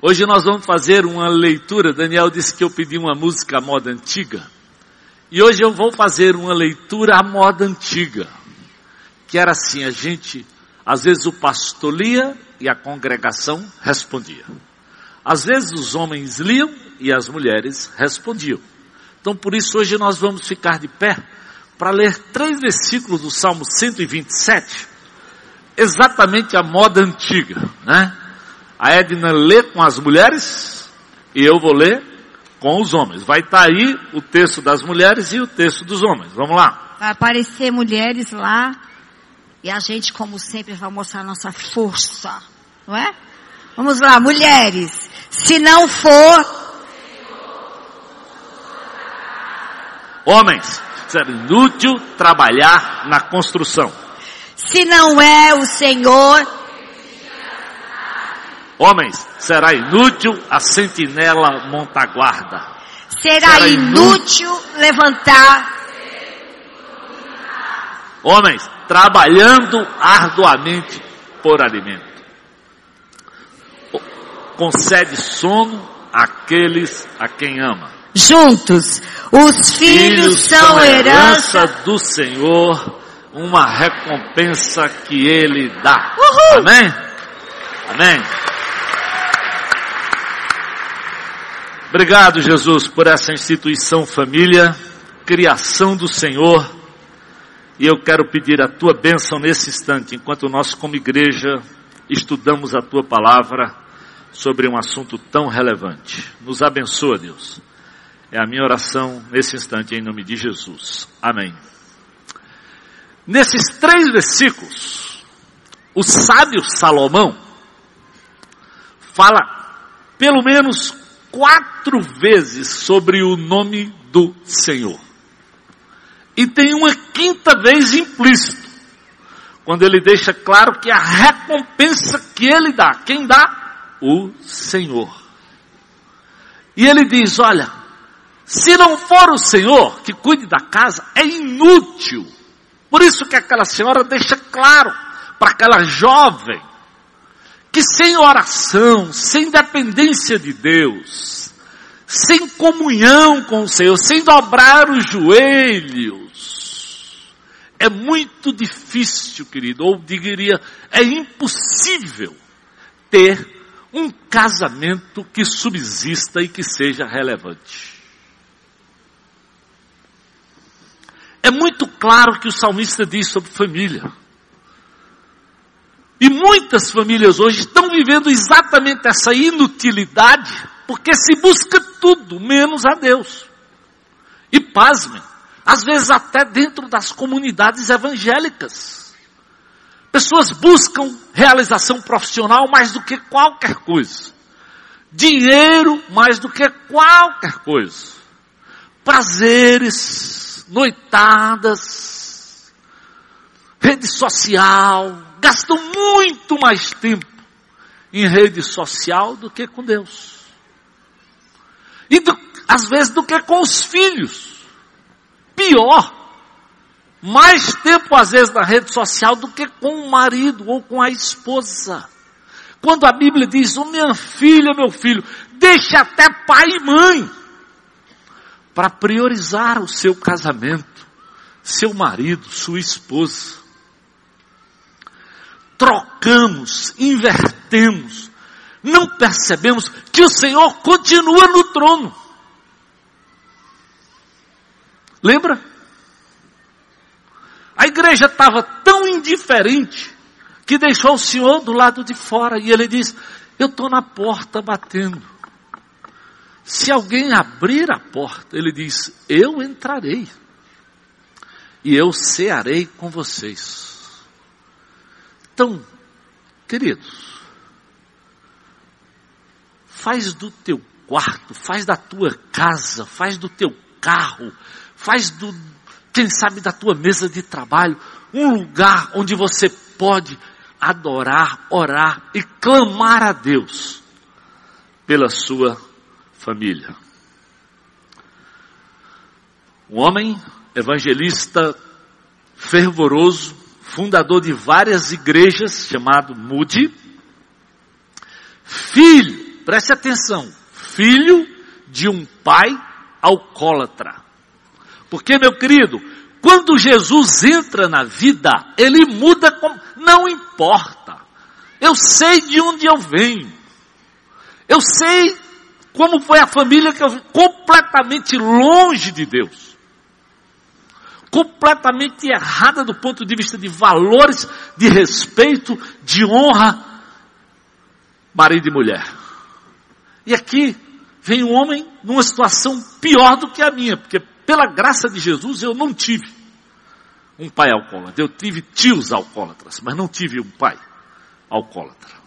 Hoje nós vamos fazer uma leitura. Daniel disse que eu pedi uma música à moda antiga. E hoje eu vou fazer uma leitura à moda antiga. Que era assim, a gente, às vezes o pastor lia e a congregação respondia. Às vezes os homens liam e as mulheres respondiam. Então por isso hoje nós vamos ficar de pé para ler três versículos do Salmo 127, exatamente a moda antiga, né? A Edna lê com as mulheres e eu vou ler com os homens. Vai estar tá aí o texto das mulheres e o texto dos homens. Vamos lá. Vai aparecer mulheres lá e a gente, como sempre, vai mostrar nossa força, não é? Vamos lá, mulheres. Se não for. Homens, será inútil trabalhar na construção. Se não é o Senhor Homens, será inútil a sentinela montaguarda. Será, será inútil, inútil levantar. Homens, trabalhando arduamente por alimento. Concede sono àqueles a quem ama. Juntos, os filhos, filhos são herança do Senhor, uma recompensa que Ele dá. Uhul. Amém? Amém. Obrigado, Jesus, por essa instituição família, criação do Senhor. E eu quero pedir a tua bênção nesse instante, enquanto nós, como igreja, estudamos a tua palavra sobre um assunto tão relevante. Nos abençoa, Deus. É a minha oração nesse instante, em nome de Jesus. Amém. Nesses três versículos, o sábio Salomão fala pelo menos quatro vezes sobre o nome do Senhor. E tem uma quinta vez implícito, quando ele deixa claro que a recompensa que ele dá, quem dá? O Senhor. E ele diz: olha, se não for o Senhor que cuide da casa, é inútil. Por isso que aquela senhora deixa claro para aquela jovem que sem oração, sem dependência de Deus, sem comunhão com o Senhor, sem dobrar os joelhos, é muito difícil, querido, ou diria, é impossível ter um casamento que subsista e que seja relevante. É muito claro que o salmista diz sobre família. E muitas famílias hoje estão vivendo exatamente essa inutilidade, porque se busca tudo menos a Deus. E pasmem, às vezes até dentro das comunidades evangélicas. Pessoas buscam realização profissional mais do que qualquer coisa. Dinheiro mais do que qualquer coisa. Prazeres, noitadas, rede social, gastam muito mais tempo em rede social do que com Deus. E do, às vezes do que com os filhos. Pior. Mais tempo às vezes na rede social do que com o marido ou com a esposa. Quando a Bíblia diz, oh, minha filha, meu filho, deixe até pai e mãe para priorizar o seu casamento, seu marido, sua esposa trocamos, invertemos, não percebemos que o Senhor continua no trono. Lembra? A igreja estava tão indiferente que deixou o Senhor do lado de fora e ele diz: Eu estou na porta batendo. Se alguém abrir a porta, ele diz: Eu entrarei e eu cearei com vocês. Então, queridos, faz do teu quarto, faz da tua casa, faz do teu carro, faz do, quem sabe, da tua mesa de trabalho, um lugar onde você pode adorar, orar e clamar a Deus pela sua família. Um homem evangelista fervoroso, fundador de várias igrejas, chamado Moody, filho, preste atenção, filho de um pai alcoólatra. Porque, meu querido, quando Jesus entra na vida, ele muda, não importa. Eu sei de onde eu venho. Eu sei como foi a família que eu completamente longe de Deus. Completamente errada do ponto de vista de valores, de respeito, de honra, marido e mulher. E aqui vem um homem numa situação pior do que a minha, porque pela graça de Jesus eu não tive um pai alcoólatra. Eu tive tios alcoólatras, mas não tive um pai alcoólatra.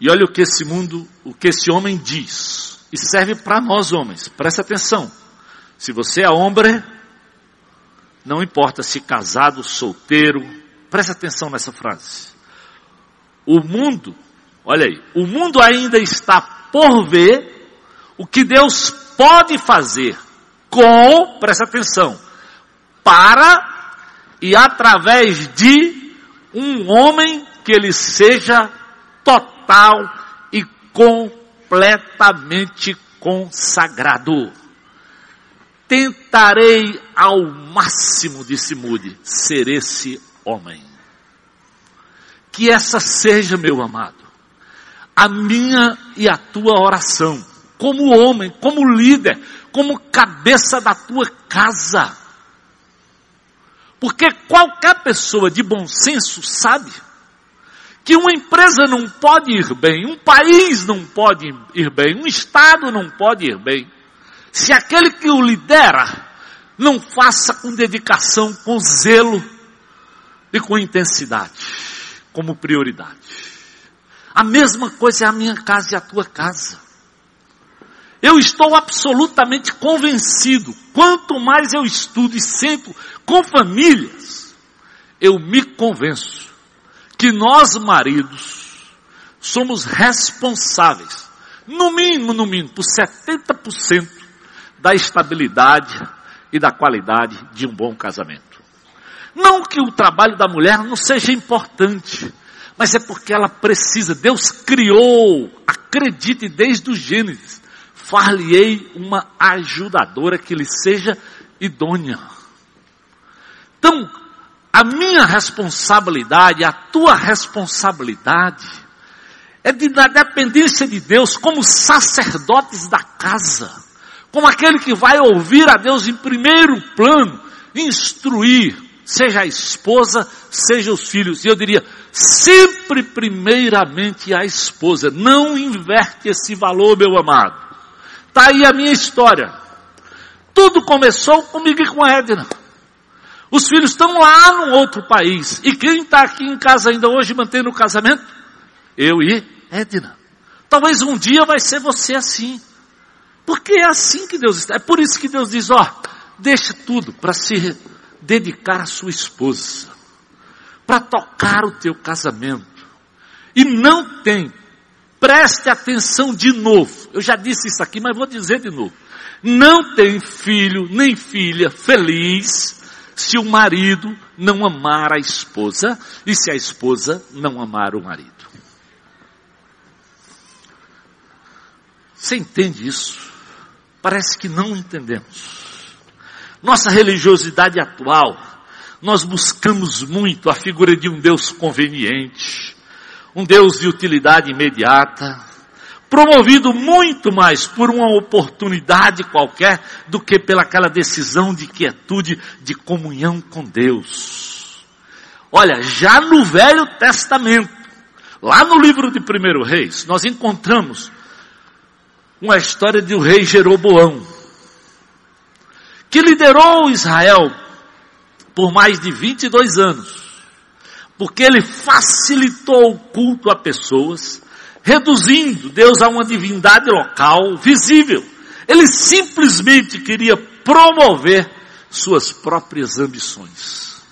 E olha o que esse mundo, o que esse homem diz. E serve para nós homens. Presta atenção. Se você é homem, não importa se casado, solteiro, presta atenção nessa frase. O mundo, olha aí, o mundo ainda está por ver o que Deus pode fazer com, presta atenção, para e através de um homem que ele seja total e completamente consagrado. Tentarei ao máximo, disse Mude, ser esse homem. Que essa seja, meu amado, a minha e a tua oração, como homem, como líder, como cabeça da tua casa. Porque qualquer pessoa de bom senso sabe que uma empresa não pode ir bem, um país não pode ir bem, um estado não pode ir bem, se aquele que o lidera não faça com dedicação, com zelo e com intensidade, como prioridade. A mesma coisa é a minha casa e a tua casa. Eu estou absolutamente convencido, quanto mais eu estudo e sento com famílias, eu me convenço que nós maridos somos responsáveis, no mínimo, no mínimo, por 70% da estabilidade e da qualidade de um bom casamento. Não que o trabalho da mulher não seja importante, mas é porque ela precisa. Deus criou, acredite desde o Gênesis, far-lhe-ei uma ajudadora que lhe seja idônea. Então, a minha responsabilidade, a tua responsabilidade, é de, da dependência de Deus, como sacerdotes da casa, como aquele que vai ouvir a Deus em primeiro plano, instruir, seja a esposa, seja os filhos. E eu diria, sempre primeiramente a esposa. Não inverte esse valor, meu amado. Está aí a minha história. Tudo começou comigo e com a Edna. Os filhos estão lá num outro país. E quem está aqui em casa ainda hoje mantendo o casamento? Eu e Edna. Talvez um dia vai ser você assim. Porque é assim que Deus está. É por isso que Deus diz, ó, deixa tudo para se dedicar à sua esposa. Para tocar o teu casamento. E não tem. Preste atenção de novo. Eu já disse isso aqui, mas vou dizer de novo. Não tem filho nem filha feliz se o marido não amar a esposa e se a esposa não amar o marido. Você entende isso? Parece que não entendemos. Nossa religiosidade atual, nós buscamos muito a figura de um Deus conveniente, um Deus de utilidade imediata, promovido muito mais por uma oportunidade qualquer do que pelaquela decisão de quietude, de comunhão com Deus. Olha, já no Velho Testamento, lá no livro de 1 Reis, nós encontramos uma história de o rei Jeroboão, que liderou Israel por mais de 22 anos, porque ele facilitou o culto a pessoas, reduzindo Deus a uma divindade local, visível. Ele simplesmente queria promover suas próprias ambições.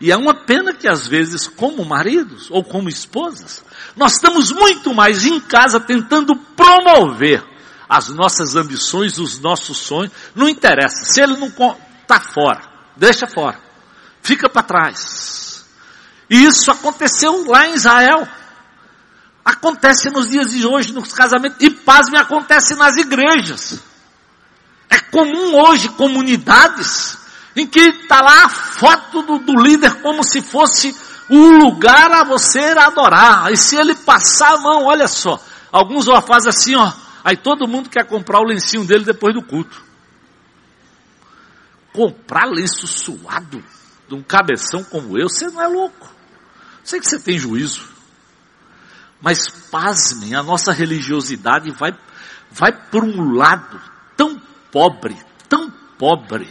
E é uma pena que às vezes, como maridos ou como esposas, nós estamos muito mais em casa tentando promover as nossas ambições, os nossos sonhos. Não interessa. Se ele não está fora, deixa fora. Fica para trás. E isso aconteceu lá em Israel. Acontece nos dias de hoje, nos casamentos, e pasme, acontece nas igrejas. É comum hoje comunidades em que está lá a foto do, do, líder como se fosse o lugar a você adorar. E se ele passar a mão, olha só, alguns já fazem assim, ó, aí todo mundo quer comprar o lencinho dele depois do culto. Comprar lenço suado de um cabeção como eu, você não é louco. Sei que você tem juízo. Mas pasmem, a nossa religiosidade vai, vai por um lado tão pobre, tão pobre,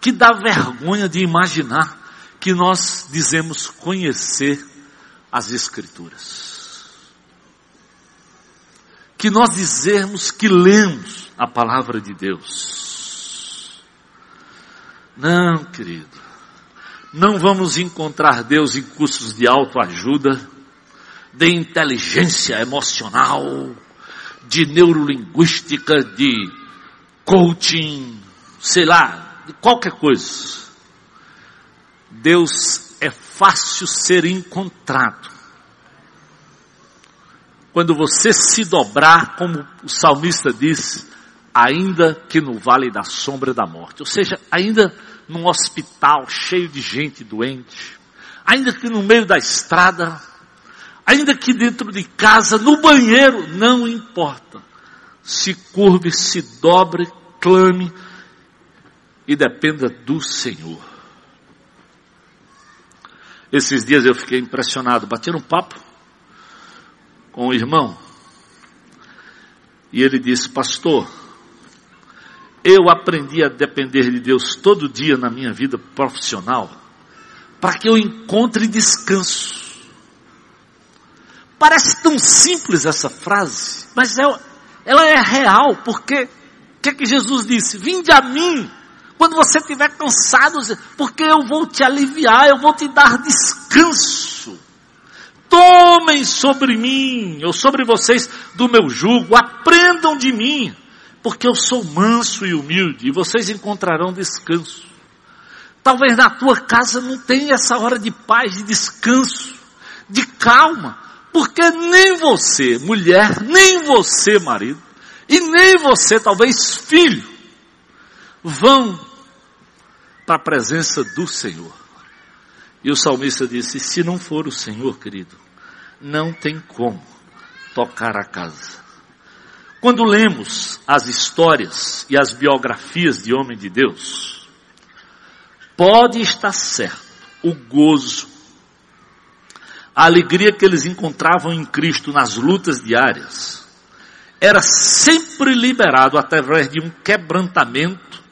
que dá vergonha de imaginar que nós dizemos conhecer as Escrituras. Que nós dizemos que lemos a palavra de Deus. Não, querido. Não vamos encontrar Deus em cursos de autoajuda, de inteligência emocional, de neurolinguística, de coaching, sei lá, de qualquer coisa. Deus é fácil ser encontrado. Quando você se dobrar, como o salmista disse, ainda que no vale da sombra da morte, ou seja, ainda num hospital cheio de gente doente, ainda que no meio da estrada, ainda que dentro de casa, no banheiro, não importa. Se curve, se dobre, clame e dependa do Senhor. Esses dias eu fiquei impressionado, bati um papo com o irmão e ele disse, pastor, eu aprendi a depender de Deus todo dia na minha vida profissional para que eu encontre descanso. Parece tão simples essa frase, mas é, ela é real, porque o que, é que Jesus disse? Vinde a mim, quando você estiver cansado, porque eu vou te aliviar, eu vou te dar descanso. Tomem sobre mim, ou sobre vocês, do meu jugo, aprendam de mim, porque eu sou manso e humilde, e vocês encontrarão descanso. Talvez na tua casa não tenha essa hora de paz, de descanso, de calma, porque nem você, mulher, nem você, marido, e nem você, talvez filho, vão para a presença do Senhor. E o salmista disse: se não for o Senhor, querido, não tem como tocar a casa. Quando lemos as histórias e as biografias de homem de Deus, pode estar certo o gozo, a alegria que eles encontravam em Cristo nas lutas diárias, era sempre liberado através de um quebrantamento,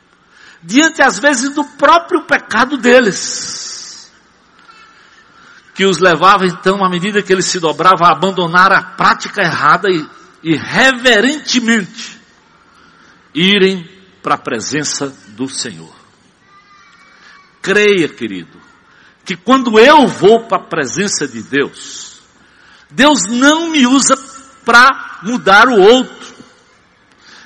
diante às vezes do próprio pecado deles, que os levava então, à medida que eles se dobravam, a abandonar a prática errada e, e reverentemente irem para a presença do Senhor. Creia, querido, que quando eu vou para a presença de Deus, Deus não me usa para mudar o outro.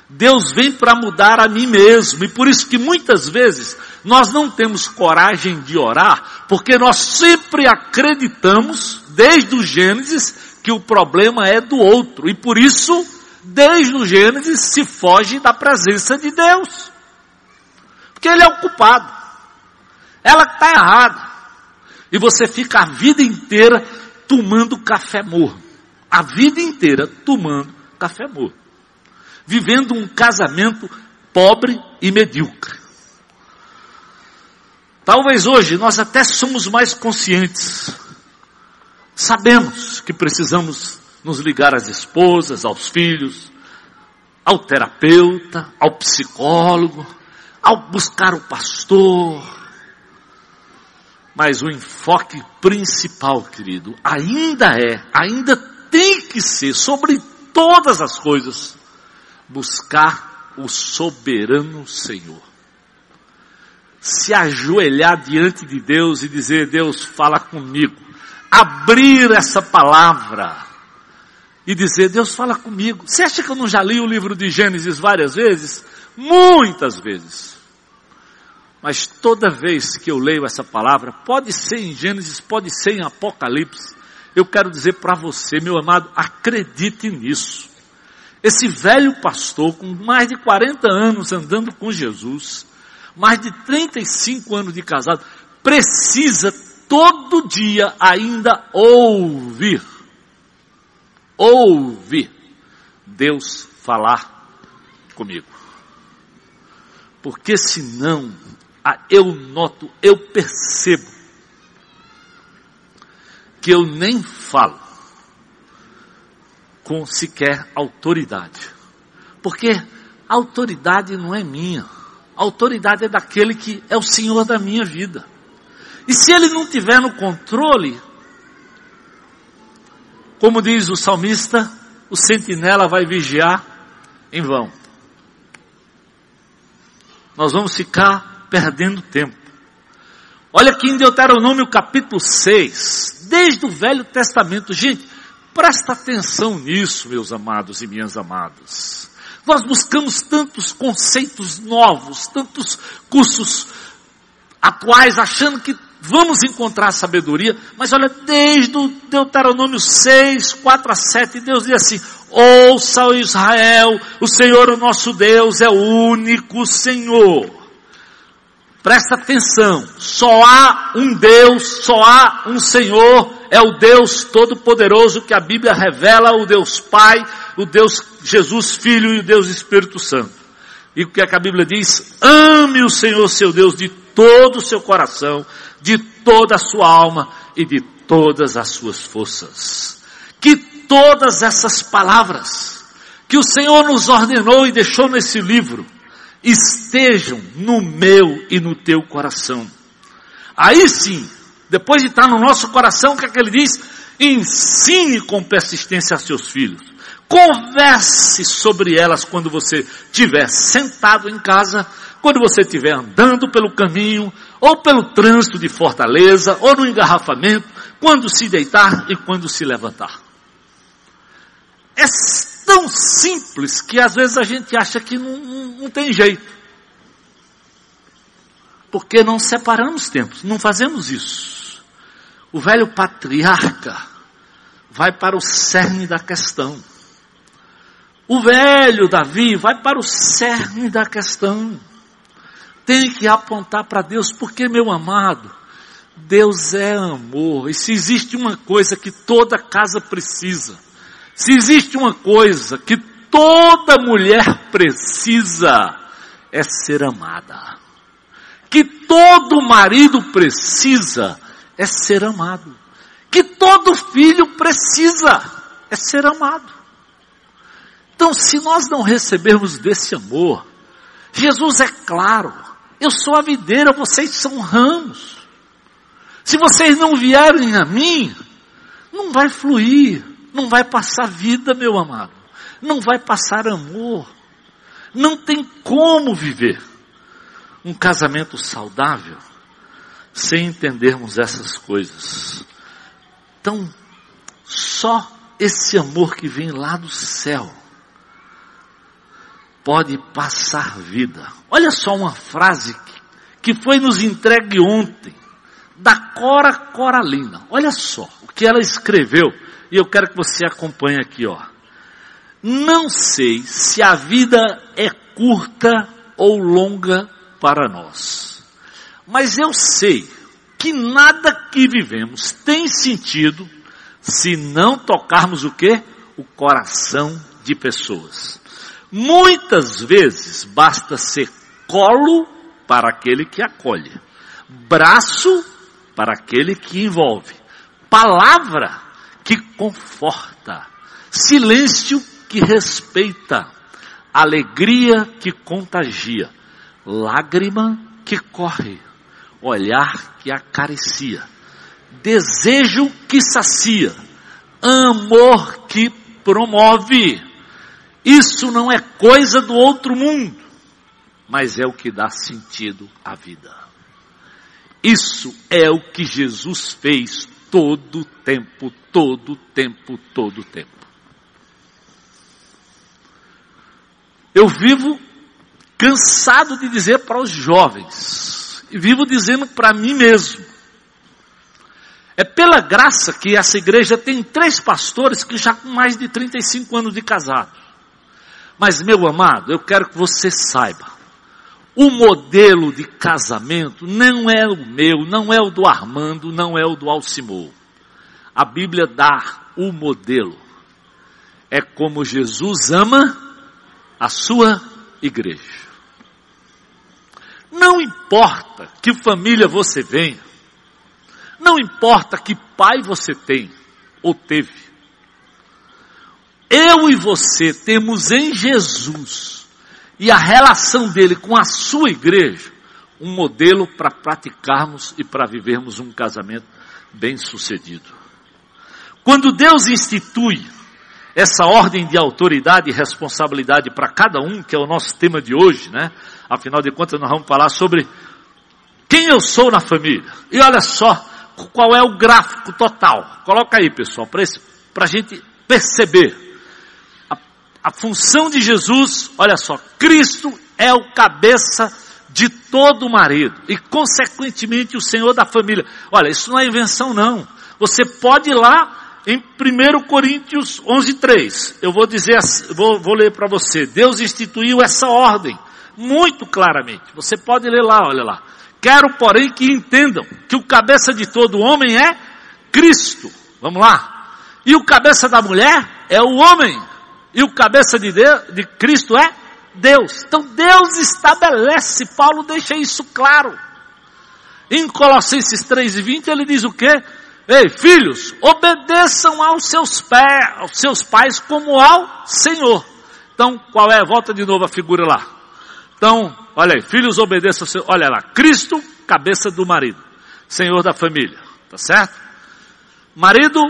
Deus vem para mudar a mim mesmo. E por isso que muitas vezes nós não temos coragem de orar, porque nós sempre acreditamos, desde o Gênesis, que o problema é do outro. E por isso, desde o Gênesis, se foge da presença de Deus. Porque ele é o culpado. Ela está errada. E você fica a vida inteira tomando café morno a vida inteira tomando café morto, vivendo um casamento pobre e medíocre. Talvez hoje nós até somos mais conscientes. Sabemos que precisamos nos ligar às esposas, aos filhos, ao terapeuta, ao psicólogo, ao buscar o pastor. Mas o enfoque principal, querido, ainda é, ainda tem que ser, sobre todas as coisas, buscar o soberano Senhor. Se ajoelhar diante de Deus e dizer, Deus, fala comigo. Abrir essa palavra e dizer, Deus fala comigo. Você acha que eu não já li o livro de Gênesis várias vezes? Muitas vezes. Mas toda vez que eu leio essa palavra, pode ser em Gênesis, pode ser em Apocalipse, Eu quero dizer para você, meu amado, acredite nisso. Esse velho pastor, com mais de 40 anos andando com Jesus, mais de 35 anos de casado, precisa todo dia ainda ouvir, ouvir Deus falar comigo. Porque senão, eu noto, eu percebo que eu nem falo com sequer autoridade. Porque a autoridade não é minha. A autoridade é daquele que é o Senhor da minha vida. E se ele não tiver no controle, como diz o salmista, o sentinela vai vigiar em vão. Nós vamos ficar perdendo tempo. Olha aqui em Deuteronômio capítulo 6, desde o Velho Testamento. Gente, presta atenção nisso, meus amados e minhas amadas. Nós buscamos tantos conceitos novos, tantos cursos atuais, achando que vamos encontrar sabedoria, mas olha, desde o Deuteronômio 6, 4 a 7, Deus diz assim, ouça Israel, o Senhor o nosso Deus é o único Senhor. Presta atenção, só há um Deus, só há um Senhor, é o Deus Todo-Poderoso que a Bíblia revela, o Deus Pai, o Deus Jesus Filho e o Deus Espírito Santo. E o que, é que a Bíblia diz? Ame o Senhor seu Deus de todo o seu coração, de toda a sua alma e de todas as suas forças. Que todas essas palavras que o Senhor nos ordenou e deixou nesse livro estejam no meu e no teu coração. Aí sim, depois de estar no nosso coração, o que é que ele diz? Ensine com persistência a seus filhos. Converse sobre elas quando você estiver sentado em casa, quando você estiver andando pelo caminho, ou pelo trânsito de Fortaleza, ou no engarrafamento, quando se deitar e quando se levantar. É tão simples que às vezes a gente acha que não, não, não tem jeito. Porque não separamos tempos, não fazemos isso. O velho patriarca vai para o cerne da questão. O velho Davi vai para o cerne da questão. Tem que apontar para Deus, porque, meu amado, Deus é amor. E se existe uma coisa que toda casa precisa, se existe uma coisa que toda mulher precisa, é ser amada. Que todo marido precisa, é ser amado. Que todo filho precisa, é ser amado. Então, se nós não recebermos desse amor, Jesus é claro, eu sou a videira, vocês são ramos. Se vocês não vierem a mim, não vai fluir, não vai passar vida, meu amado, não vai passar amor, não tem como viver um casamento saudável sem entendermos essas coisas. Então, só esse amor que vem lá do céu pode passar vida. Olha só uma frase que, foi nos entregue ontem, da Cora Coralina. Olha só o que ela escreveu, e eu quero que você acompanhe aqui, ó. Não sei se a vida é curta ou longa para nós, mas eu sei que nada que vivemos tem sentido se não tocarmos o que? O coração de pessoas. Muitas vezes basta ser colo para aquele que acolhe, braço para aquele que envolve, palavra que conforta, silêncio que respeita, alegria que contagia, lágrima que corre, olhar que acaricia, desejo que sacia, amor que promove isso não é coisa do outro mundo, mas é o que dá sentido à vida. Isso é o que Jesus fez todo o tempo, todo o tempo, todo o tempo. Eu vivo cansado de dizer para os jovens, e vivo dizendo para mim mesmo, É pela graça que essa igreja tem três pastores que já com mais de 35 anos de casado. Mas, meu amado, eu quero que você saiba, o modelo de casamento não é o meu, não é o do Armando, não é o do Alcimou. A Bíblia dá o modelo. É como Jesus ama a sua igreja. Não importa que família você venha, não importa que pai você tem ou teve. Eu e você temos em Jesus e a relação dele com a sua igreja um modelo para praticarmos e para vivermos um casamento bem sucedido. Quando Deus institui essa ordem de autoridade e responsabilidade para cada um, que é o nosso tema de hoje, né? Afinal de contas, nós vamos falar sobre quem eu sou na família. E olha só qual é o gráfico total. Coloca aí, pessoal, para a gente perceber. A, função de Jesus, olha só, Cristo é o cabeça de todo marido e, consequentemente, o Senhor da família. Olha, isso não é invenção, não. Você pode ir lá em 1 Coríntios 11:3, eu vou dizer, vou, vou ler para você. Deus instituiu essa ordem muito claramente. Você pode ler lá, olha lá. Quero, porém, que entendam que o cabeça de todo homem é Cristo. Vamos lá. E o cabeça da mulher é o homem. E o cabeça de, Deus, de Cristo é Deus. Então Deus estabelece, Paulo deixa isso claro. Em Colossenses 3,20 ele diz o quê? Ei, filhos, obedeçam aos seus, pés, aos seus pais como ao Senhor. Então, qual é? Volta de novo a figura lá. Então, olha aí, filhos obedeçam ao seu, olha lá, Cristo, cabeça do marido, Senhor da família, tá certo? Marido,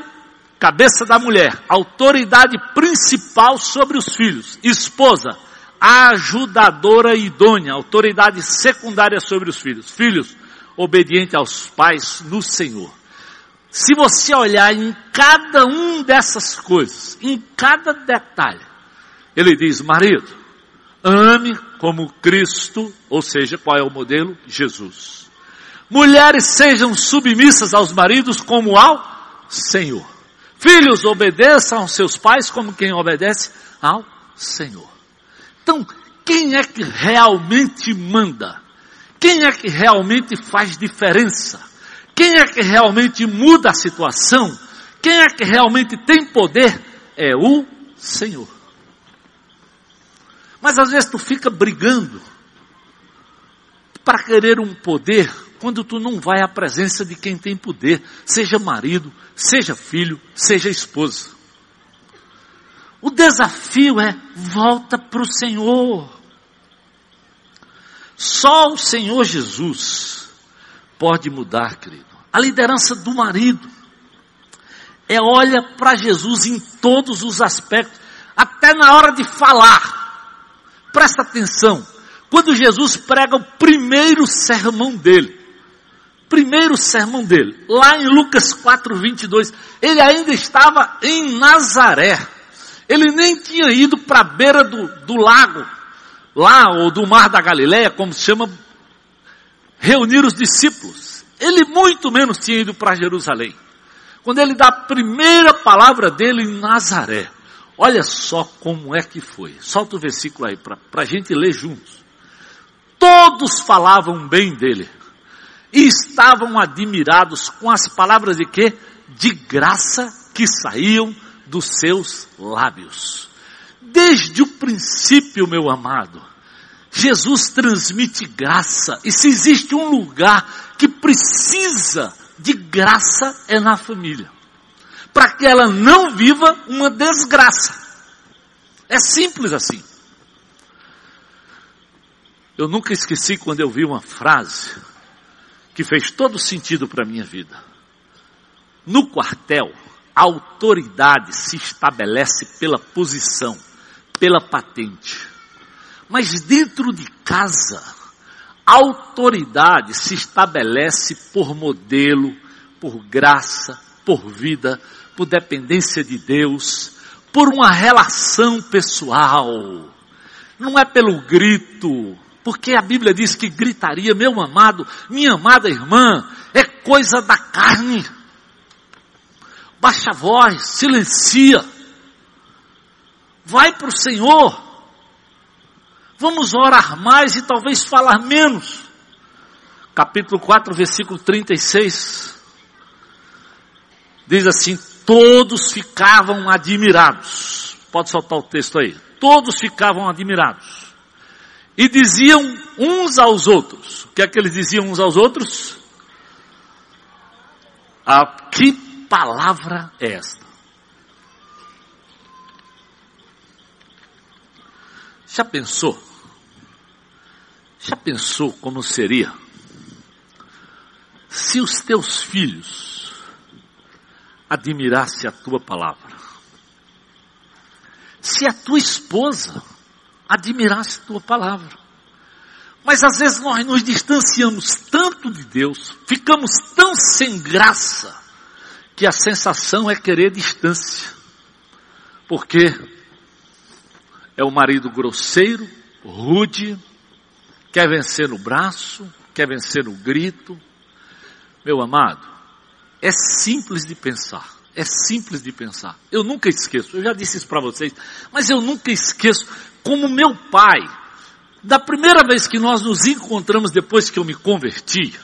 cabeça da mulher, autoridade principal sobre os filhos, esposa, ajudadora idônea, autoridade secundária sobre os filhos, filhos, obediente aos pais no Senhor. Se você olhar em cada um dessas coisas, em cada detalhe, ele diz: marido, ame como Cristo, ou seja, qual é o modelo? Jesus. Mulheres sejam submissas aos maridos como ao Senhor. Filhos obedeçam aos seus pais como quem obedece ao Senhor. Então, quem é que realmente manda? Quem é que realmente faz diferença? Quem é que realmente muda a situação? Quem é que realmente tem poder? É o Senhor. Mas às vezes tu fica brigando para querer um poder quando tu não vai à presença de quem tem poder, seja marido, seja filho, seja esposa. O desafio é volta para o Senhor. Só o Senhor Jesus pode mudar, querido. A liderança do marido é olha para Jesus em todos os aspectos, até na hora de falar. Presta atenção. Quando Jesus prega o primeiro sermão dele, primeiro sermão dele, lá em Lucas 4, 22, ele ainda estava em Nazaré. Ele nem tinha ido para a beira do, do lago, lá, ou do mar da Galileia, como se chama reunir os discípulos. Ele muito menos tinha ido para Jerusalém. Quando ele dá a primeira palavra dele em Nazaré, olha só como é que foi. Solta o versículo aí para a gente ler juntos. Todos falavam bem dele e estavam admirados com as palavras de quê? De graça que saíam dos seus lábios. Desde o princípio, meu amado, Jesus transmite graça. E se existe um lugar que precisa de graça, é na família. Para que ela não viva uma desgraça. É simples assim. Eu nunca esqueci quando eu vi uma frase que fez todo sentido para a minha vida. No quartel, a autoridade se estabelece pela posição, pela patente. Mas dentro de casa, a autoridade se estabelece por modelo, por graça, por vida, por dependência de Deus, por uma relação pessoal. Não é pelo grito, porque a Bíblia diz que gritaria, meu amado, minha amada irmã, é coisa da carne. baixa a voz, silencia. Vai para o Senhor. Vamos orar mais e talvez falar menos. Capítulo 4, versículo 36. Diz assim: Todos ficavam admirados. Pode soltar o texto aí. Todos ficavam admirados. E diziam uns aos outros. O que é que eles diziam uns aos outros? A que palavra é esta? Já pensou? Já pensou como seria se os teus filhos admirassem a tua palavra? Se a tua esposa admirasse tua palavra? Mas às vezes nós nos distanciamos tanto de Deus, ficamos tão sem graça, que a sensação é querer distância. Porque é o marido grosseiro, rude, quer vencer no braço, quer vencer no grito. Meu amado, é simples de pensar. É simples de pensar. Eu nunca esqueço, eu já disse isso para vocês, mas eu nunca esqueço como meu pai, da primeira vez que nós nos encontramos depois que eu me converti,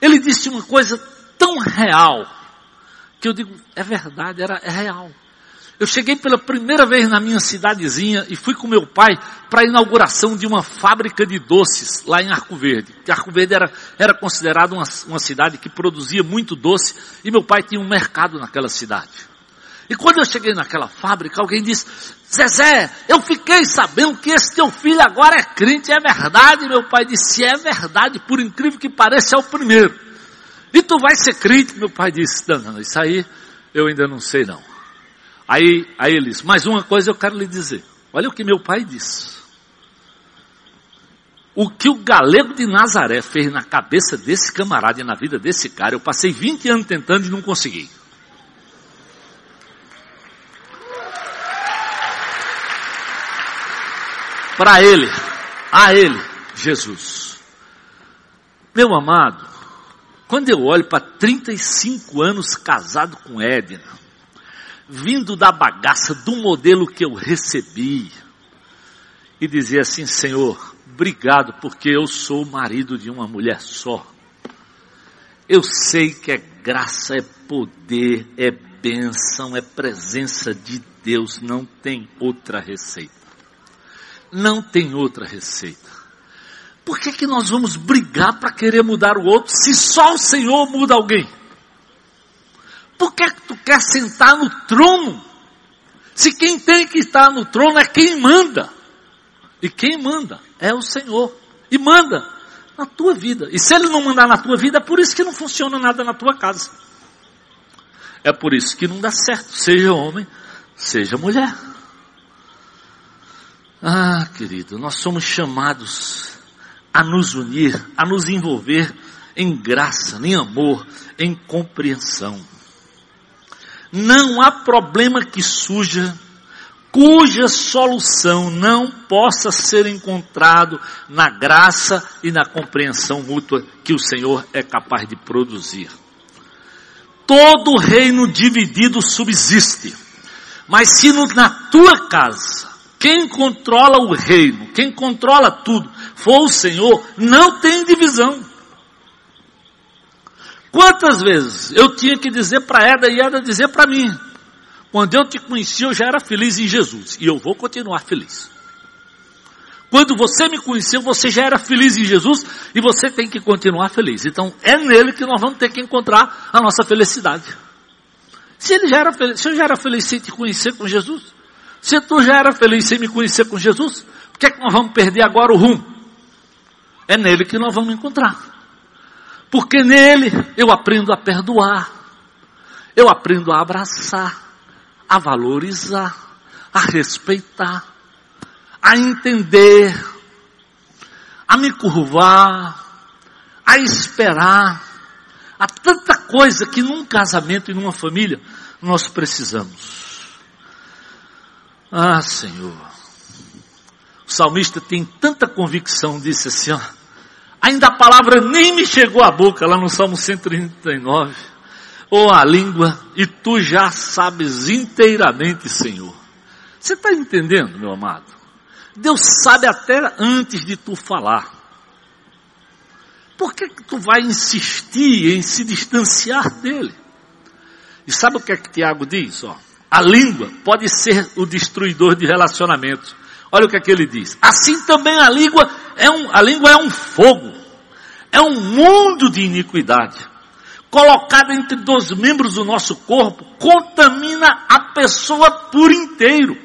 ele disse uma coisa tão real, que eu digo, é verdade, era é real. Eu cheguei pela primeira vez na minha cidadezinha e fui com meu pai para a inauguração de uma fábrica de doces lá em Arco Verde. Que Arco Verde era, era considerado uma, uma cidade que produzia muito doce e meu pai tinha um mercado naquela cidade. E quando eu cheguei naquela fábrica, alguém disse, Zezé, eu fiquei sabendo que esse teu filho agora é crente, é verdade? Meu pai disse, é verdade, por incrível que pareça, é o primeiro. E tu vai ser crente? Meu pai disse, não, não, isso aí eu ainda não sei não. Aí, aí ele disse, mais uma coisa eu quero lhe dizer. Olha o que meu pai disse. O que o galego de Nazaré fez na cabeça desse camarada e na vida desse cara, eu passei 20 anos tentando e não consegui. Para ele, a ele, Jesus. Meu amado, quando eu olho para 35 anos casado com Edna, vindo da bagaça do modelo que eu recebi, e dizer assim, Senhor, obrigado porque eu sou marido de uma mulher só. Eu sei que é graça, é poder, é bênção, é presença de Deus, não tem outra receita. Não tem outra receita. Por que, que nós vamos brigar para querer mudar o outro se só o Senhor muda alguém? Por que tu quer sentar no trono? Se quem tem que estar no trono é quem manda. E quem manda é o Senhor. E manda na tua vida. E se ele não mandar na tua vida, é por isso que não funciona nada na tua casa. É por isso que não dá certo, seja homem, seja mulher. Ah, querido, nós somos chamados a nos unir, a nos envolver em graça, em amor, em compreensão. Não há problema que suja, cuja solução não possa ser encontrado na graça e na compreensão mútua que o Senhor é capaz de produzir. Todo reino dividido subsiste, mas se no, na tua casa, quem controla o reino, quem controla tudo, for o Senhor, não tem divisão. Quantas vezes eu tinha que dizer para Eda e Eda dizer para mim, quando eu te conheci eu já era feliz em Jesus e eu vou continuar feliz. Quando você me conheceu, você já era feliz em Jesus e você tem que continuar feliz. Então é nele que nós vamos ter que encontrar a nossa felicidade. Se ele já era feliz, se eu já era feliz sem te conhecer com Jesus, se tu já era feliz sem me conhecer com Jesus, por que é que nós vamos perder agora o rumo? É nele que nós vamos encontrar. Porque nele eu aprendo a perdoar, eu aprendo a abraçar, a valorizar, a respeitar, a entender, a me curvar, a esperar, a tanta coisa que num casamento e numa família nós precisamos. Ah, Senhor. O salmista tem tanta convicção, disse assim, ó, Ainda a palavra nem me chegou à boca, lá no Salmo 139. ou a língua, e tu já sabes inteiramente, Senhor. Você está entendendo, meu amado? Deus sabe até antes de tu falar. Por que, que tu vai insistir em se distanciar dele? E sabe o que é que Tiago diz? Ó, a língua pode ser o destruidor de relacionamentos. Olha o que é que ele diz. Assim também a língua é um, a língua é um fogo. É um mundo de iniquidade. Colocada entre dois membros do nosso corpo, contamina a pessoa por inteiro.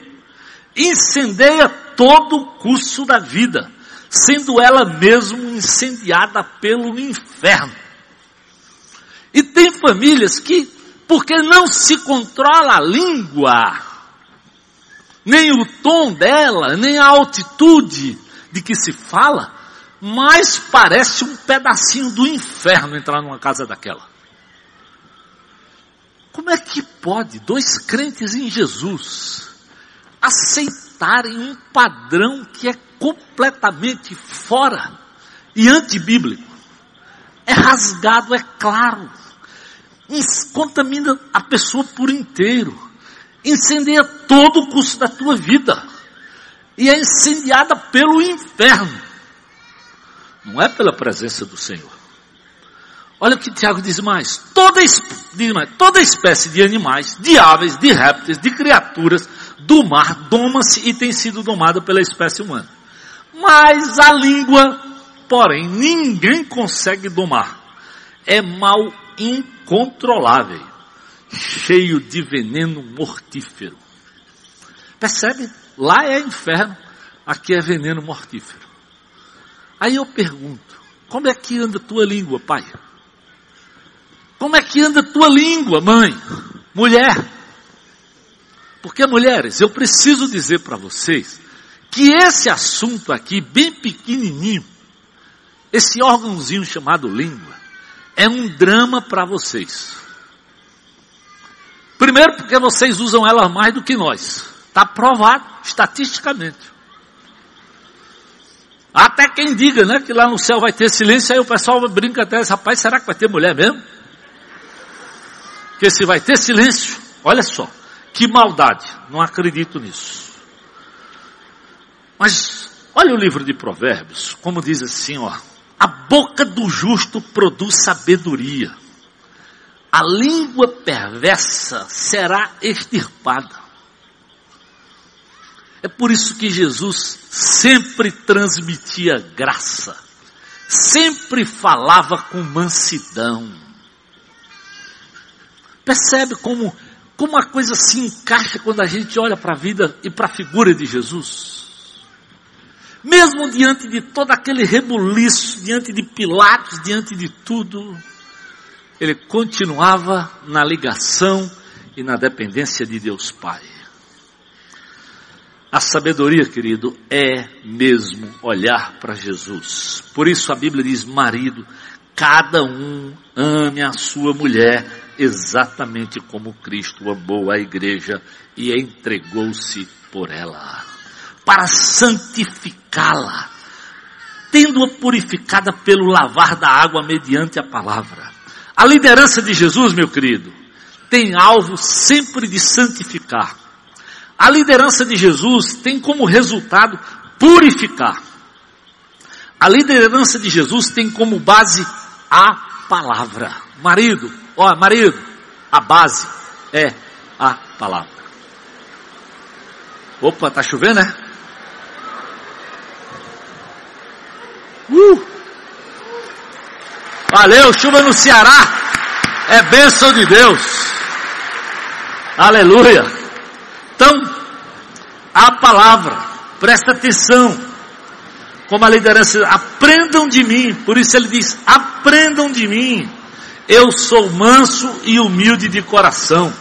Incendeia todo o curso da vida, sendo ela mesmo incendiada pelo inferno. E tem famílias que, porque não se controla a língua, nem o tom dela, nem a altitude de que se fala, mais parece um pedacinho do inferno entrar numa casa daquela. Como é que pode dois crentes em Jesus aceitarem um padrão que é completamente fora e antibíblico? É rasgado, é claro. Contamina a pessoa por inteiro. Incendeia todo o curso da tua vida. E é incendiada pelo inferno. Não é pela presença do Senhor. Olha o que Tiago diz mais. Toda, diz mais. toda espécie de animais, de aves, de répteis, de criaturas do mar doma-se e tem sido domada pela espécie humana. Mas a língua, porém, ninguém consegue domar. É mal incontrolável, cheio de veneno mortífero. Percebe? Lá é inferno, aqui é veneno mortífero. Aí eu pergunto, como é que anda tua língua, pai? Como é que anda tua língua, mãe? Mulher? Porque, mulheres, eu preciso dizer para vocês que esse assunto aqui, bem pequenininho, esse órgãozinho chamado língua, é um drama para vocês. Primeiro porque vocês usam ela mais do que nós. Está provado estatisticamente. Até quem diga, né, que lá no céu vai ter silêncio, aí o pessoal brinca até, rapaz, será que vai ter mulher mesmo? Que se vai ter silêncio, olha só, que maldade, não acredito nisso. Mas, olha o livro de Provérbios, como diz assim, ó, a boca do justo produz sabedoria, a língua perversa será extirpada. É por isso que Jesus sempre transmitia graça, sempre falava com mansidão. Percebe como, como a coisa se encaixa quando a gente olha para a vida e para a figura de Jesus? Mesmo diante de todo aquele rebuliço, diante de Pilatos, diante de tudo, ele continuava na ligação e na dependência de Deus Pai. A sabedoria, querido, é mesmo olhar para Jesus. Por isso a Bíblia diz: marido, cada um ame a sua mulher exatamente como Cristo amou a igreja e entregou-se por ela, para santificá-la, tendo-a purificada pelo lavar da água mediante a palavra. A liderança de Jesus, meu querido, tem alvo sempre de santificar a liderança de Jesus tem como resultado purificar. A liderança de Jesus tem como base a palavra. Marido, ó, marido, a base é a palavra. Opa, tá chovendo, né? Uh! Valeu, chuva no Ceará. É bênção de Deus. Aleluia. Então, a palavra, presta atenção, como a liderança, aprendam de mim, por isso ele diz, aprendam de mim, eu sou manso e humilde de coração,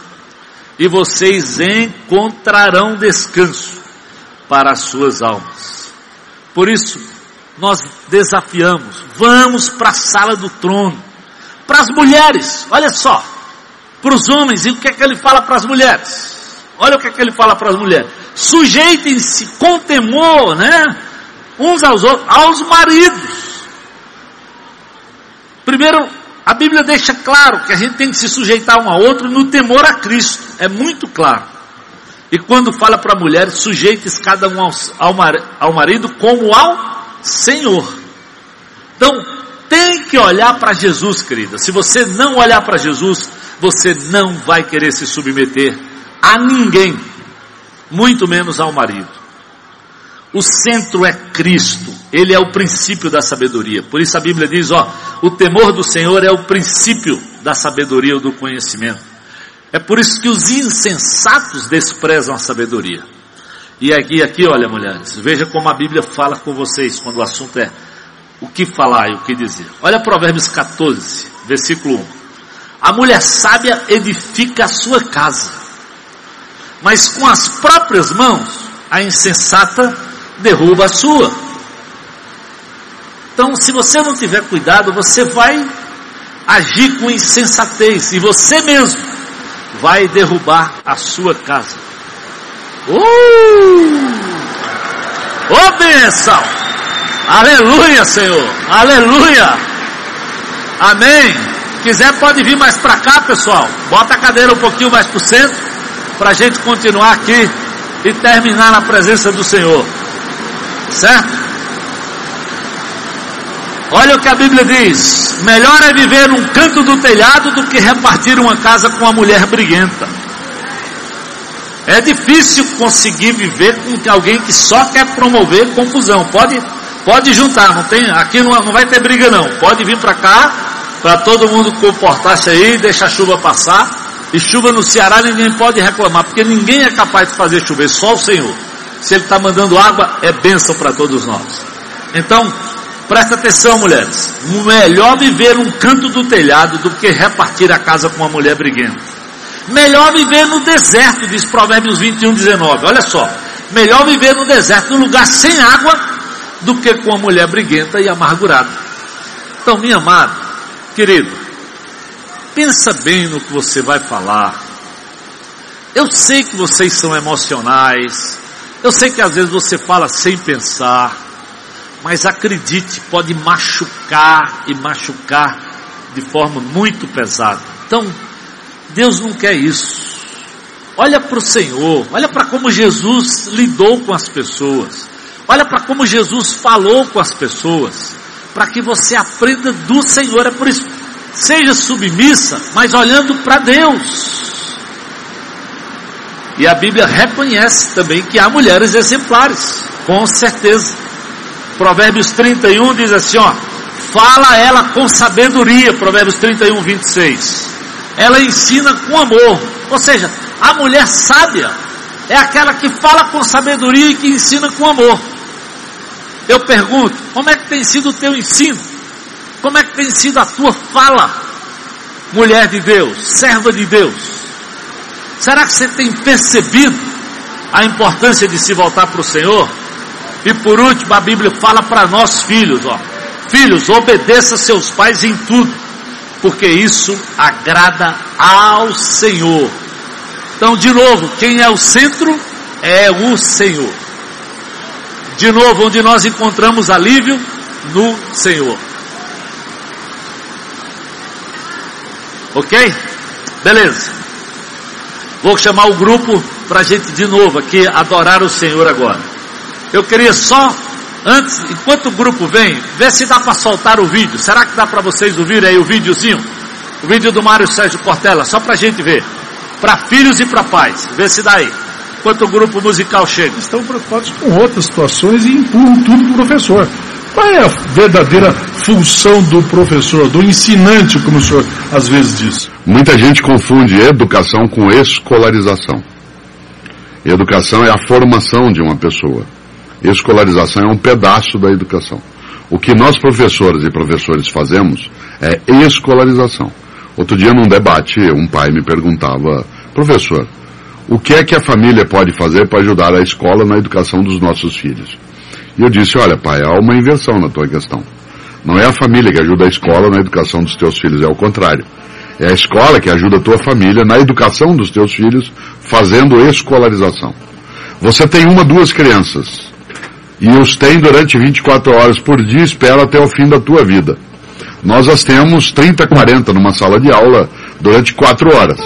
e vocês encontrarão descanso para as suas almas. Por isso, nós desafiamos, vamos para a sala do trono, para as mulheres, olha só, para os homens, e o que é que ele fala para as mulheres? Olha o que, é que ele fala para as mulheres. Sujeitem-se com temor, né? Uns aos outros, aos maridos. Primeiro, A Bíblia deixa claro que a gente tem que se sujeitar um ao outro no temor a Cristo. É muito claro. E quando fala para a mulher, sujeites cada um ao, ao marido como ao Senhor. Então, tem que olhar para Jesus, querida. Se você não olhar para Jesus, você não vai querer se submeter a ninguém, muito menos ao marido. O centro é Cristo, Ele é o princípio da sabedoria. Por isso a Bíblia diz: ó, o temor do Senhor é o princípio da sabedoria ou do conhecimento. É por isso que os insensatos desprezam a sabedoria. E aqui, aqui, olha, mulheres, veja como a Bíblia fala com vocês quando o assunto é o que falar e o que dizer. Olha Provérbios 14, versículo 1. A mulher sábia edifica a sua casa, mas com as próprias mãos a insensata derruba a sua. Então, se você não tiver cuidado, você vai agir com insensatez e você mesmo vai derrubar a sua casa. Uh! Ô oh, bênção! Aleluia, Senhor! Aleluia! Amém! Quiser pode vir mais para cá, pessoal. Bota a cadeira um pouquinho mais para o centro para a gente continuar aqui e terminar na presença do Senhor. Certo? Olha o que a Bíblia diz: melhor é viver um canto do telhado do que repartir uma casa com uma mulher briguenta. É difícil conseguir viver com alguém que só quer promover confusão. Pode, pode juntar, não tem, aqui não, não vai ter briga não. Pode vir para cá, para todo mundo comportar-se aí, deixar a chuva passar. E chuva no Ceará ninguém pode reclamar, porque ninguém é capaz de fazer chover, só o Senhor. Se Ele está mandando água, é bênção para todos nós. Então, presta atenção, mulheres. Melhor viver um canto do telhado do que repartir a casa com uma mulher briguenta. Melhor viver no deserto, diz Provérbios 21, 19. Olha só. Melhor viver no deserto, num lugar sem água, do que com uma mulher briguenta e amargurada. Então, minha amada, querido, pensa bem no que você vai falar. Eu sei que vocês são emocionais, eu sei que às vezes você fala sem pensar, mas acredite, pode machucar e machucar de forma muito pesada. Então, Deus não quer isso. Olha para o Senhor, olha para como Jesus lidou com as pessoas, olha para como Jesus falou com as pessoas, para que você aprenda do Senhor. É por isso, seja submissa, mas olhando para Deus. E a Bíblia reconhece também que há mulheres exemplares, com certeza. Provérbios 31 diz assim, ó, fala ela com sabedoria, Provérbios 31, 26. Ela ensina com amor. Ou seja, a mulher sábia é aquela que fala com sabedoria e que ensina com amor. Eu pergunto, como é que tem sido o teu ensino? Como é que tem sido a tua fala? Mulher de Deus, serva de Deus. Será que você tem percebido a importância de se voltar para o Senhor? E por último, a Bíblia fala para nós filhos, ó. Filhos, obedeça seus pais em tudo, porque isso agrada ao Senhor. Então, de novo, quem é o centro é o Senhor. De novo, onde nós encontramos alívio no Senhor. Ok? Beleza. Vou chamar o grupo para a gente de novo aqui adorar o Senhor agora. Eu queria só, antes, enquanto o grupo vem, ver se dá para soltar o vídeo. Será que dá para vocês ouvirem aí o videozinho? O vídeo do Mário Sérgio Portela, só para a gente ver. Para filhos e para pais. Vê se dá aí. Enquanto o grupo musical chega. Estão preocupados com outras situações e empurram tudo para o professor. Qual é a verdadeira função do professor, do ensinante, como o senhor às vezes diz? Muita gente confunde educação com escolarização. Educação é a formação de uma pessoa. Escolarização é um pedaço da educação. O que nós professores e professores fazemos é escolarização. Outro dia num debate, um pai me perguntava, professor, o que é que a família pode fazer para ajudar a escola na educação dos nossos filhos? E eu disse, olha pai, há uma inversão na tua questão. Não é a família que ajuda a escola na educação dos teus filhos, é o contrário. É a escola que ajuda a tua família na educação dos teus filhos, fazendo escolarização. Você tem uma, duas crianças. E os tem durante 24 horas por dia, espera até o fim da tua vida. nós as temos 30, 40 numa sala de aula durante quatro horas.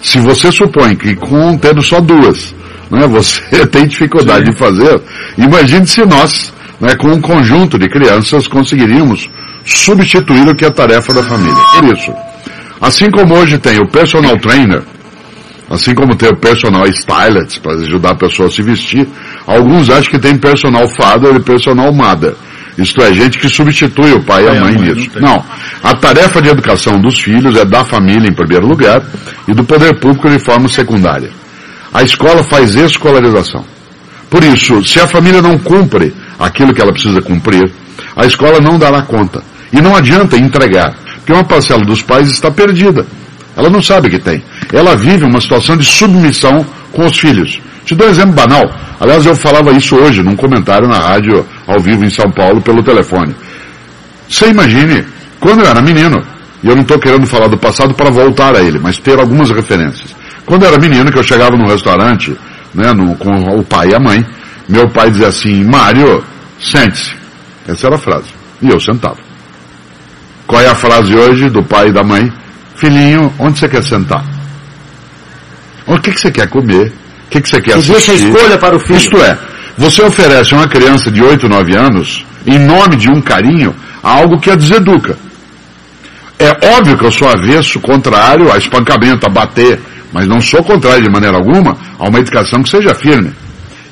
Se você supõe que com tendo só duas, né, você tem dificuldade Sim. de fazer, imagine se nós, né, com um conjunto de crianças, conseguiríamos substituir o que é a tarefa da família. Por isso, assim como hoje tem o personal trainer, assim como tem o personal stylist para ajudar a pessoa a se vestir, alguns acham que tem personal father e personal mother. Isto é, gente que substitui o pai e a mãe nisso. Não, a tarefa de educação dos filhos é da família em primeiro lugar e do poder público de forma secundária. A escola faz escolarização. Por isso, se a família não cumpre aquilo que ela precisa cumprir, a escola não dará conta. E não adianta entregar, porque uma parcela dos pais está perdida. Ela não sabe que tem. Ela vive uma situação de submissão com os filhos. Te dou um exemplo banal. Aliás, eu falava isso hoje num comentário na rádio ao vivo em São Paulo pelo telefone. Você imagine, quando eu era menino, e eu não estou querendo falar do passado para voltar a ele, mas ter algumas referências. Quando eu era menino, que eu chegava num restaurante, né, no, com o pai e a mãe, meu pai dizia assim, Mário, sente-se. Essa era a frase. E eu sentava. Qual é a frase hoje do pai e da mãe? Filhinho, onde você quer sentar? O que, que você quer comer? O que, que você quer assistir? Deixa a escolha para o filho. Isto é, você oferece a uma criança de 8, 9 anos, em nome de um carinho, algo que a deseduca. É óbvio que eu sou avesso, contrário a espancamento, a bater, mas não sou contrário de maneira alguma a uma educação que seja firme.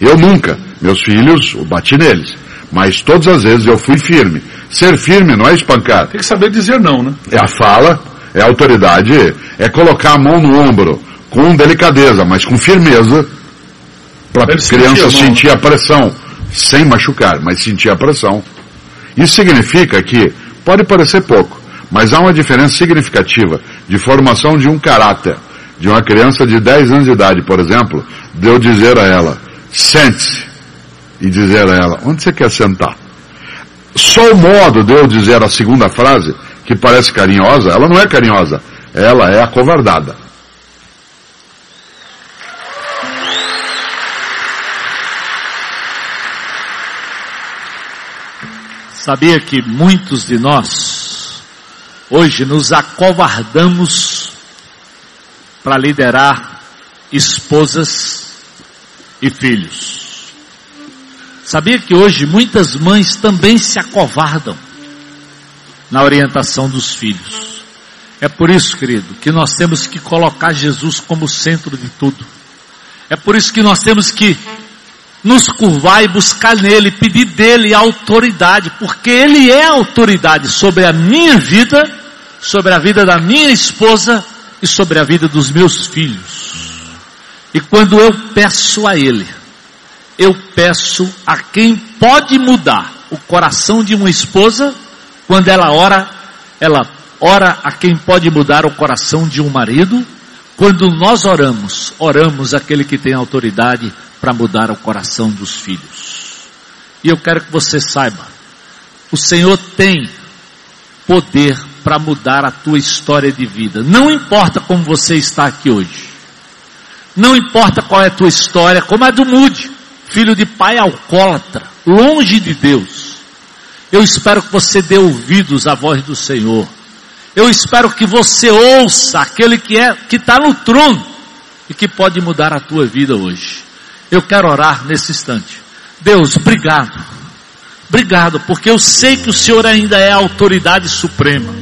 Eu nunca, meus filhos, eu bati neles. Mas todas as vezes eu fui firme. Ser firme não é espancar. Tem que saber dizer não, né? É a fala, é a autoridade, é colocar a mão no ombro, com delicadeza, mas com firmeza, para a criança sentir a pressão, sem machucar, mas sentir a pressão. Isso significa que, pode parecer pouco, mas há uma diferença significativa de formação de um caráter, de uma criança de 10 anos de idade, por exemplo, de eu dizer a ela, sente-se, e dizer a ela, onde você quer sentar? Só o modo de eu dizer a segunda frase, que parece carinhosa, ela não é carinhosa, ela é acovardada. Sabia que muitos de nós hoje nos acovardamos para liderar esposas e filhos. Sabia que hoje muitas mães também se acovardam na orientação dos filhos. É por isso, querido, que nós temos que colocar Jesus como centro de tudo. É por isso que nós temos que nos curvar e buscar nele, pedir dele autoridade, porque ele é autoridade sobre a minha vida, sobre a vida da minha esposa e sobre a vida dos meus filhos. E quando eu peço a ele, eu peço a quem pode mudar o coração de uma esposa, quando ela ora, ela ora a quem pode mudar o coração de um marido, quando nós oramos, oramos aquele que tem autoridade para mudar o coração dos filhos. E eu quero que você saiba, o Senhor tem poder para mudar a tua história de vida. Não importa como você está aqui hoje. Não importa qual é a tua história, como a do Mude, filho de pai alcoólatra, longe de Deus. Eu espero que você dê ouvidos à voz do Senhor. Eu espero que você ouça aquele que é que está no trono e que pode mudar a tua vida hoje. Eu quero orar nesse instante. Deus, obrigado. Obrigado, porque eu sei que o Senhor ainda é a autoridade suprema.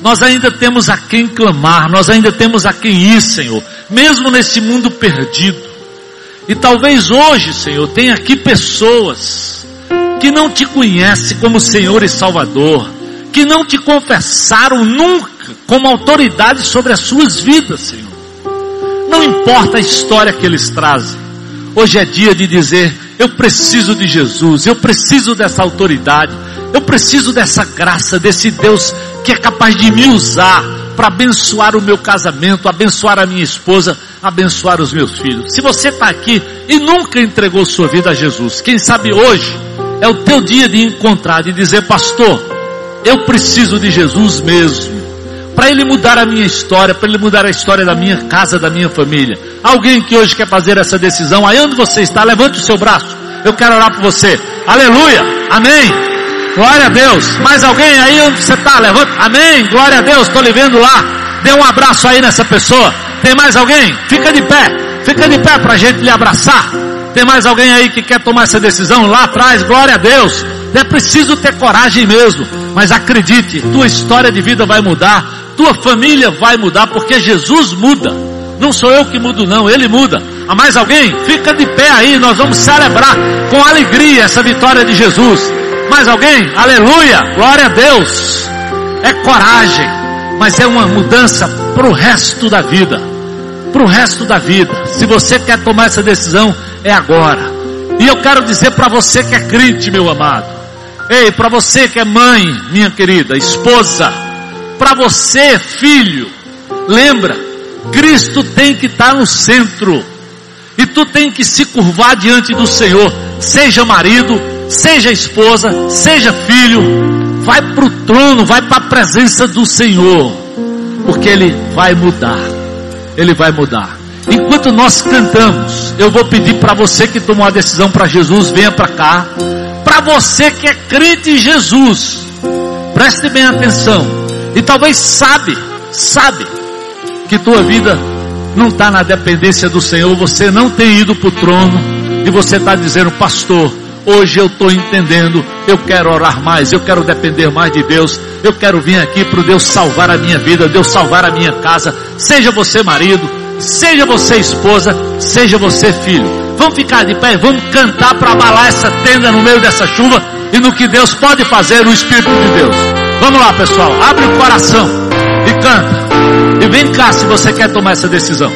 Nós ainda temos a quem clamar, nós ainda temos a quem ir, Senhor, mesmo nesse mundo perdido. E talvez hoje, Senhor, tenha aqui pessoas que não te conhecem como Senhor e Salvador, que não te confessaram nunca como autoridade sobre as suas vidas, Senhor. Não importa a história que eles trazem, Hoje é dia de dizer: eu preciso de Jesus, eu preciso dessa autoridade, eu preciso dessa graça, desse Deus que é capaz de me usar para abençoar o meu casamento, abençoar a minha esposa, abençoar os meus filhos. Se você está aqui e nunca entregou sua vida a Jesus, quem sabe hoje é o teu dia de encontrar, de dizer, pastor, eu preciso de Jesus mesmo para Ele mudar a minha história, para Ele mudar a história da minha casa, da minha família. Alguém que hoje quer fazer essa decisão, aí onde você está, levante o seu braço. Eu quero orar por você. Aleluia. Amém. Glória a Deus. Mais alguém aí onde você está? Levanta. Amém. Glória a Deus. Estou lhe vendo lá. Dê um abraço aí nessa pessoa. Tem mais alguém? Fica de pé. Fica de pé para a gente lhe abraçar. Tem mais alguém aí que quer tomar essa decisão lá atrás? Glória a Deus. É preciso ter coragem mesmo. Mas acredite, tua história de vida vai mudar. Tua família vai mudar porque Jesus muda. Não sou eu que mudo não, Ele muda. Há mais alguém? Fica de pé aí, nós vamos celebrar com alegria essa vitória de Jesus. Mais alguém? Aleluia! Glória a Deus! É coragem, mas é uma mudança para o resto da vida. Para o resto da vida. Se você quer tomar essa decisão, é agora. E eu quero dizer para você que é crente, meu amado. Ei, para você que é mãe, minha querida, esposa, para você, filho, lembra, Cristo tem que estar tá no centro. E tu tem que se curvar diante do Senhor, seja marido, seja esposa, seja filho, vai para o trono, vai para a presença do Senhor, porque Ele vai mudar, Ele vai mudar. Enquanto nós cantamos, eu vou pedir para você que tomou a decisão para Jesus, venha para cá. Para você que é crente em Jesus, preste bem atenção. E talvez sabe, sabe que tua vida não está na dependência do Senhor, você não tem ido para o trono e você está dizendo, pastor, hoje eu estou entendendo, eu quero orar mais, eu quero depender mais de Deus, eu quero vir aqui para Deus salvar a minha vida, Deus salvar a minha casa, seja você marido, seja você esposa, seja você filho. Vamos ficar de pé, vamos cantar para abalar essa tenda no meio dessa chuva e no que Deus pode fazer no Espírito de Deus. Vamos lá pessoal, abre o coração e canta. E vem cá se você quer tomar essa decisão.